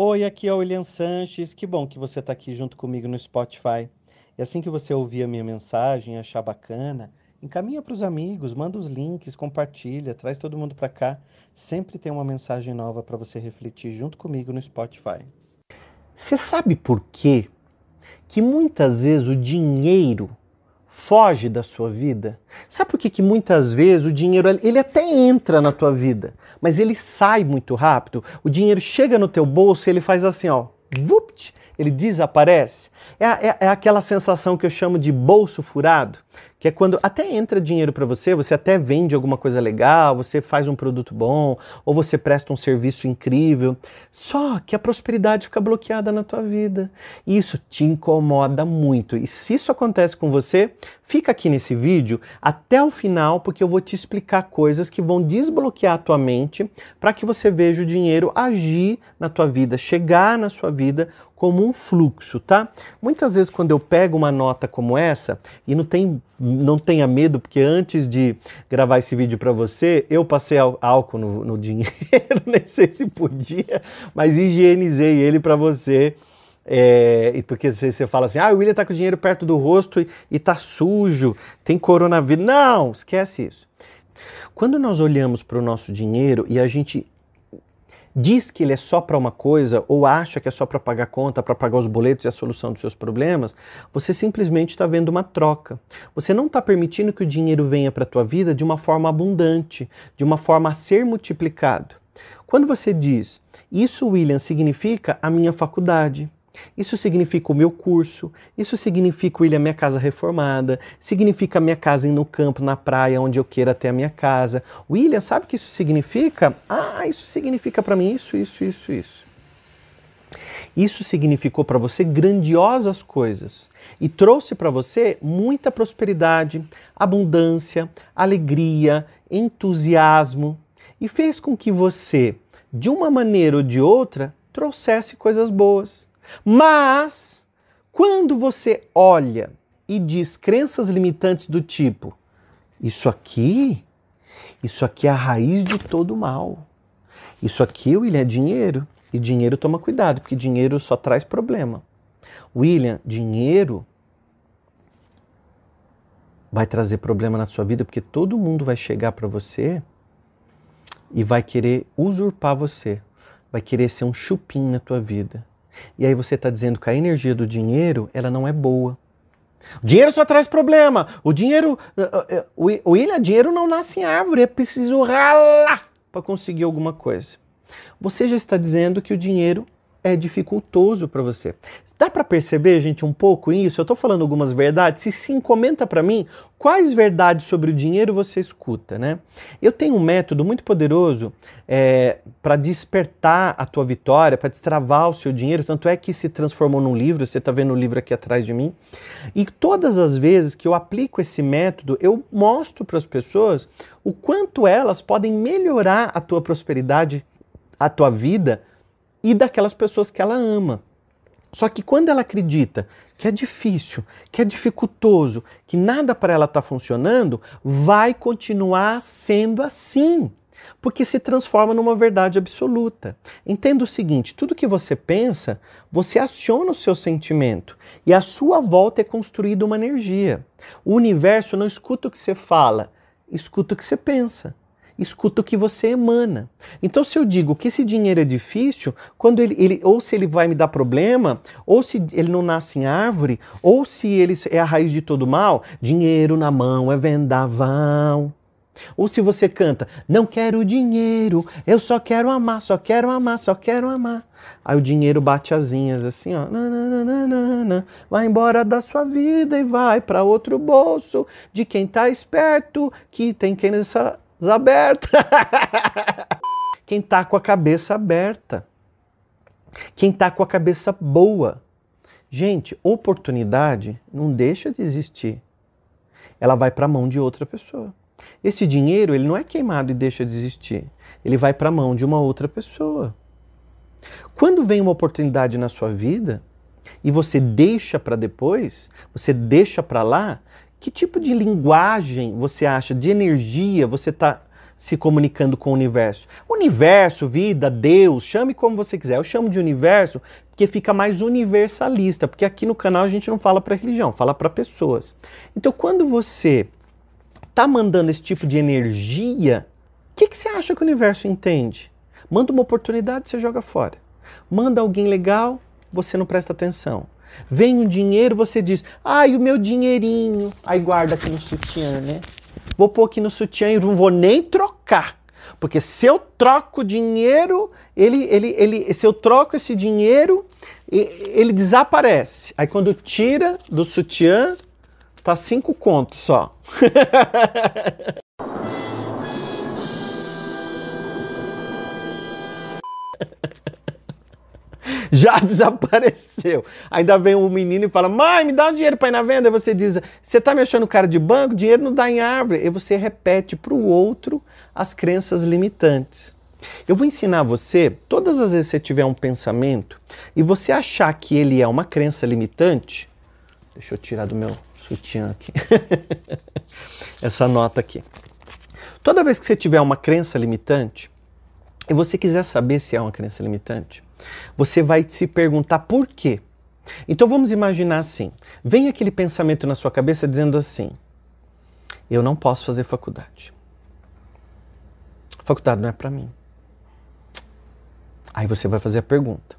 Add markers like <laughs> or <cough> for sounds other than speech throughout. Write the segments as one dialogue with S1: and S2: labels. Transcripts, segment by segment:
S1: Oi, aqui é o William Sanches. Que bom que você está aqui junto comigo no Spotify. E assim que você ouvir a minha mensagem e achar bacana, encaminha para os amigos, manda os links, compartilha, traz todo mundo para cá. Sempre tem uma mensagem nova para você refletir junto comigo no Spotify.
S2: Você sabe por quê? Que muitas vezes o dinheiro foge da sua vida? Sabe por que, que muitas vezes o dinheiro ele até entra na tua vida, mas ele sai muito rápido? O dinheiro chega no teu bolso e ele faz assim, ó, vupt, ele desaparece. É, é, é aquela sensação que eu chamo de bolso furado que é quando até entra dinheiro para você, você até vende alguma coisa legal, você faz um produto bom, ou você presta um serviço incrível, só que a prosperidade fica bloqueada na tua vida. Isso te incomoda muito. E se isso acontece com você, fica aqui nesse vídeo até o final, porque eu vou te explicar coisas que vão desbloquear a tua mente para que você veja o dinheiro agir na tua vida, chegar na sua vida como um fluxo, tá? Muitas vezes quando eu pego uma nota como essa e não tem não tenha medo, porque antes de gravar esse vídeo para você, eu passei álcool no, no dinheiro, <laughs> nem sei se podia, mas higienizei ele para você. É, porque você, você fala assim, ah, o William tá com o dinheiro perto do rosto e, e tá sujo, tem coronavírus. Não, esquece isso. Quando nós olhamos para o nosso dinheiro e a gente diz que ele é só para uma coisa ou acha que é só para pagar conta, para pagar os boletos e a solução dos seus problemas, você simplesmente está vendo uma troca. Você não está permitindo que o dinheiro venha para a tua vida de uma forma abundante, de uma forma a ser multiplicado. Quando você diz, isso, William, significa a minha faculdade, isso significa o meu curso, isso significa à minha casa reformada, significa minha casa no campo, na praia, onde eu queira ter a minha casa. William, sabe o que isso significa? Ah, isso significa para mim isso, isso, isso, isso. Isso significou para você grandiosas coisas e trouxe para você muita prosperidade, abundância, alegria, entusiasmo e fez com que você, de uma maneira ou de outra, trouxesse coisas boas. Mas, quando você olha e diz crenças limitantes do tipo: Isso aqui, isso aqui é a raiz de todo mal. Isso aqui, William, é dinheiro. E dinheiro toma cuidado, porque dinheiro só traz problema. William, dinheiro vai trazer problema na sua vida, porque todo mundo vai chegar para você e vai querer usurpar você, vai querer ser um chupim na tua vida. E aí você está dizendo que a energia do dinheiro ela não é boa. O dinheiro só traz problema. O dinheiro, uh, uh, o ilha dinheiro não nasce em árvore, é preciso ralar para conseguir alguma coisa. Você já está dizendo que o dinheiro é dificultoso para você. Dá para perceber, gente, um pouco isso? Eu estou falando algumas verdades. Se sim, comenta para mim quais verdades sobre o dinheiro você escuta, né? Eu tenho um método muito poderoso é, para despertar a tua vitória, para destravar o seu dinheiro. Tanto é que se transformou num livro. Você está vendo o livro aqui atrás de mim. E todas as vezes que eu aplico esse método, eu mostro para as pessoas o quanto elas podem melhorar a tua prosperidade, a tua vida e daquelas pessoas que ela ama. Só que quando ela acredita que é difícil, que é dificultoso, que nada para ela está funcionando, vai continuar sendo assim, porque se transforma numa verdade absoluta. Entenda o seguinte: tudo que você pensa, você aciona o seu sentimento e a sua volta é construída uma energia. O universo não escuta o que você fala, escuta o que você pensa escuta o que você emana. Então, se eu digo que esse dinheiro é difícil, quando ele, ele, ou se ele vai me dar problema, ou se ele não nasce em árvore, ou se ele é a raiz de todo mal, dinheiro na mão é vendaval. Ou se você canta, não quero dinheiro, eu só quero amar, só quero amar, só quero amar. Aí o dinheiro bate asinhas assim, ó. Vai embora da sua vida e vai para outro bolso de quem tá esperto, que tem quem nessa aberta. <laughs> Quem está com a cabeça aberta. Quem está com a cabeça boa. Gente, oportunidade não deixa de existir. Ela vai para a mão de outra pessoa. Esse dinheiro, ele não é queimado e deixa de existir. Ele vai para a mão de uma outra pessoa. Quando vem uma oportunidade na sua vida e você deixa para depois, você deixa para lá, que tipo de linguagem você acha, de energia você está se comunicando com o universo. Universo, vida, Deus, chame como você quiser. Eu chamo de universo porque fica mais universalista, porque aqui no canal a gente não fala para religião, fala para pessoas. Então, quando você tá mandando esse tipo de energia, o que, que você acha que o universo entende? Manda uma oportunidade, você joga fora. Manda alguém legal, você não presta atenção. Vem um dinheiro, você diz, ai, o meu dinheirinho. Aí guarda aqui no sutiã, né? Vou pôr aqui no sutiã e não vou nem trocar. Porque se eu troco dinheiro, ele, ele, ele, se eu troco esse dinheiro, ele desaparece. Aí quando tira do sutiã, tá cinco contos só. <laughs> <laughs> já desapareceu. Ainda vem um menino e fala: Mãe, me dá um dinheiro para ir na venda. E você diz: Você tá me achando cara de banco? Dinheiro não dá em árvore. E você repete para o outro as crenças limitantes. Eu vou ensinar você, todas as vezes que você tiver um pensamento e você achar que ele é uma crença limitante, deixa eu tirar do meu sutiã aqui, <laughs> essa nota aqui. Toda vez que você tiver uma crença limitante e você quiser saber se é uma crença limitante, você vai se perguntar por quê. Então vamos imaginar assim: vem aquele pensamento na sua cabeça dizendo assim: eu não posso fazer faculdade. Faculdade não é para mim. Aí você vai fazer a pergunta: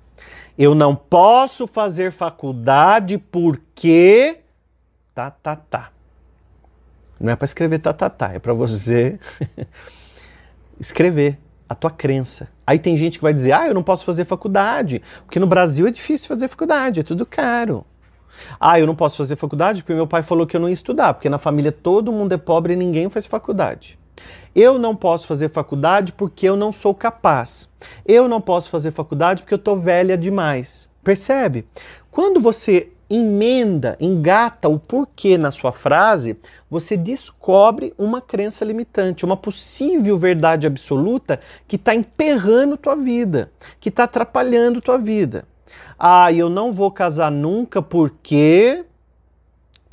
S2: eu não posso fazer faculdade porque tá tá tá. Não é para escrever tá tá tá, é para você <laughs> escrever a tua crença. Aí tem gente que vai dizer: ah, eu não posso fazer faculdade, porque no Brasil é difícil fazer faculdade, é tudo caro. Ah, eu não posso fazer faculdade porque meu pai falou que eu não ia estudar, porque na família todo mundo é pobre e ninguém faz faculdade. Eu não posso fazer faculdade porque eu não sou capaz. Eu não posso fazer faculdade porque eu estou velha demais. Percebe? Quando você emenda, engata o porquê na sua frase, você descobre uma crença limitante, uma possível verdade absoluta que está emperrando tua vida, que está atrapalhando tua vida. Ah, eu não vou casar nunca porque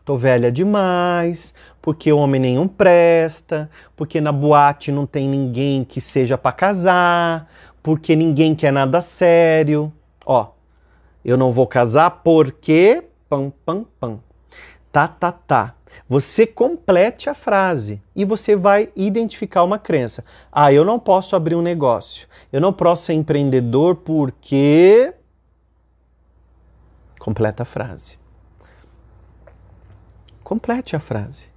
S2: tô velha demais, porque homem nenhum presta, porque na boate não tem ninguém que seja para casar, porque ninguém quer nada sério. Ó, eu não vou casar porque. Pam, pam, pam. Tá, tá, tá. Você complete a frase e você vai identificar uma crença. Ah, eu não posso abrir um negócio. Eu não posso ser empreendedor porque. Completa a frase. Complete a frase.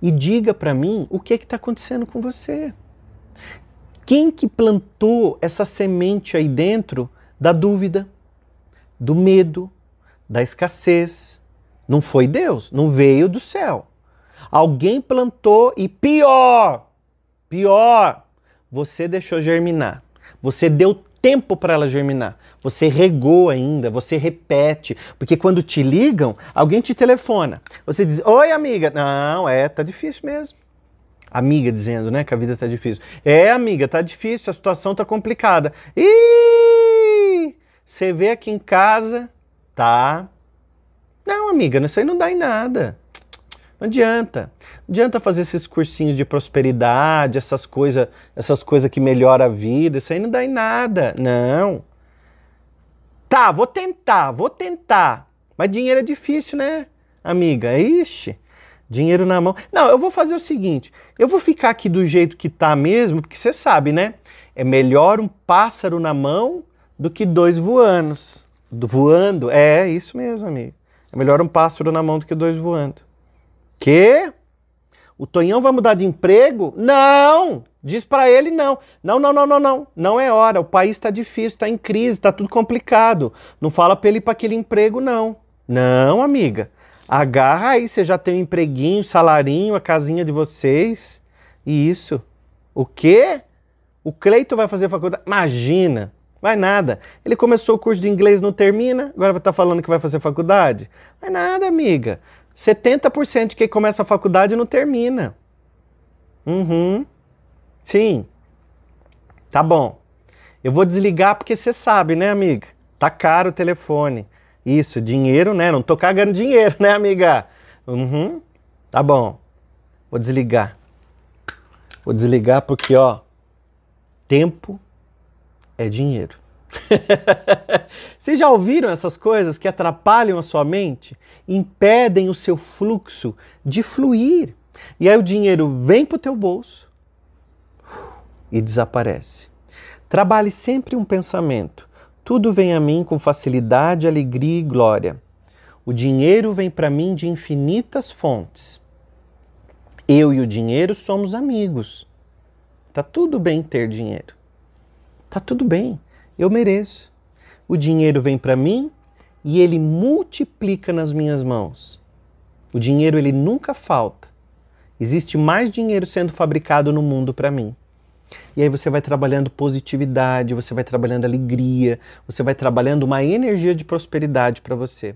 S2: E diga para mim o que é está acontecendo com você. Quem que plantou essa semente aí dentro da dúvida? Do medo, da escassez. Não foi Deus, não veio do céu. Alguém plantou e pior, pior, você deixou germinar. Você deu tempo para ela germinar. Você regou ainda, você repete, porque quando te ligam, alguém te telefona. Você diz: "Oi, amiga". Não, é, tá difícil mesmo. Amiga dizendo, né, que a vida tá difícil. É, amiga, tá difícil, a situação tá complicada. Ih! Você vê aqui em casa, tá? Não, amiga, isso aí não dá em nada. Não adianta. Não adianta fazer esses cursinhos de prosperidade, essas coisas, essas coisas que melhoram a vida. Isso aí não dá em nada. Não. Tá, vou tentar, vou tentar. Mas dinheiro é difícil, né, amiga? Ixi, dinheiro na mão. Não, eu vou fazer o seguinte: eu vou ficar aqui do jeito que tá mesmo, porque você sabe, né? É melhor um pássaro na mão do que dois voando. Voando, é isso mesmo, amigo. É melhor um pássaro na mão do que dois voando. Que? O Tonhão vai mudar de emprego? Não! Diz para ele não. Não, não, não, não, não. Não é hora. O país está difícil, está em crise, está tudo complicado. Não fala para ele para aquele emprego, não. Não, amiga. Agarra aí, você já tem um empreguinho, salarinho, a casinha de vocês. E isso. O quê? O Cleito vai fazer faculdade? Imagina. Vai nada. Ele começou o curso de inglês, não termina, agora vai estar tá falando que vai fazer faculdade? Vai nada, amiga. 70% de quem começa a faculdade não termina. Uhum. Sim. Tá bom. Eu vou desligar porque você sabe, né, amiga? Tá caro o telefone. Isso, dinheiro, né? Não tô cagando dinheiro, né, amiga? Uhum. Tá bom. Vou desligar. Vou desligar porque, ó, tempo é dinheiro. <laughs> Vocês já ouviram essas coisas que atrapalham a sua mente, impedem o seu fluxo de fluir? E aí o dinheiro vem para o teu bolso e desaparece. Trabalhe sempre um pensamento. Tudo vem a mim com facilidade, alegria e glória. O dinheiro vem para mim de infinitas fontes. Eu e o dinheiro somos amigos. Tá tudo bem ter dinheiro. Tá tudo bem. Eu mereço. O dinheiro vem para mim e ele multiplica nas minhas mãos. O dinheiro ele nunca falta. Existe mais dinheiro sendo fabricado no mundo para mim. E aí você vai trabalhando positividade, você vai trabalhando alegria, você vai trabalhando uma energia de prosperidade para você.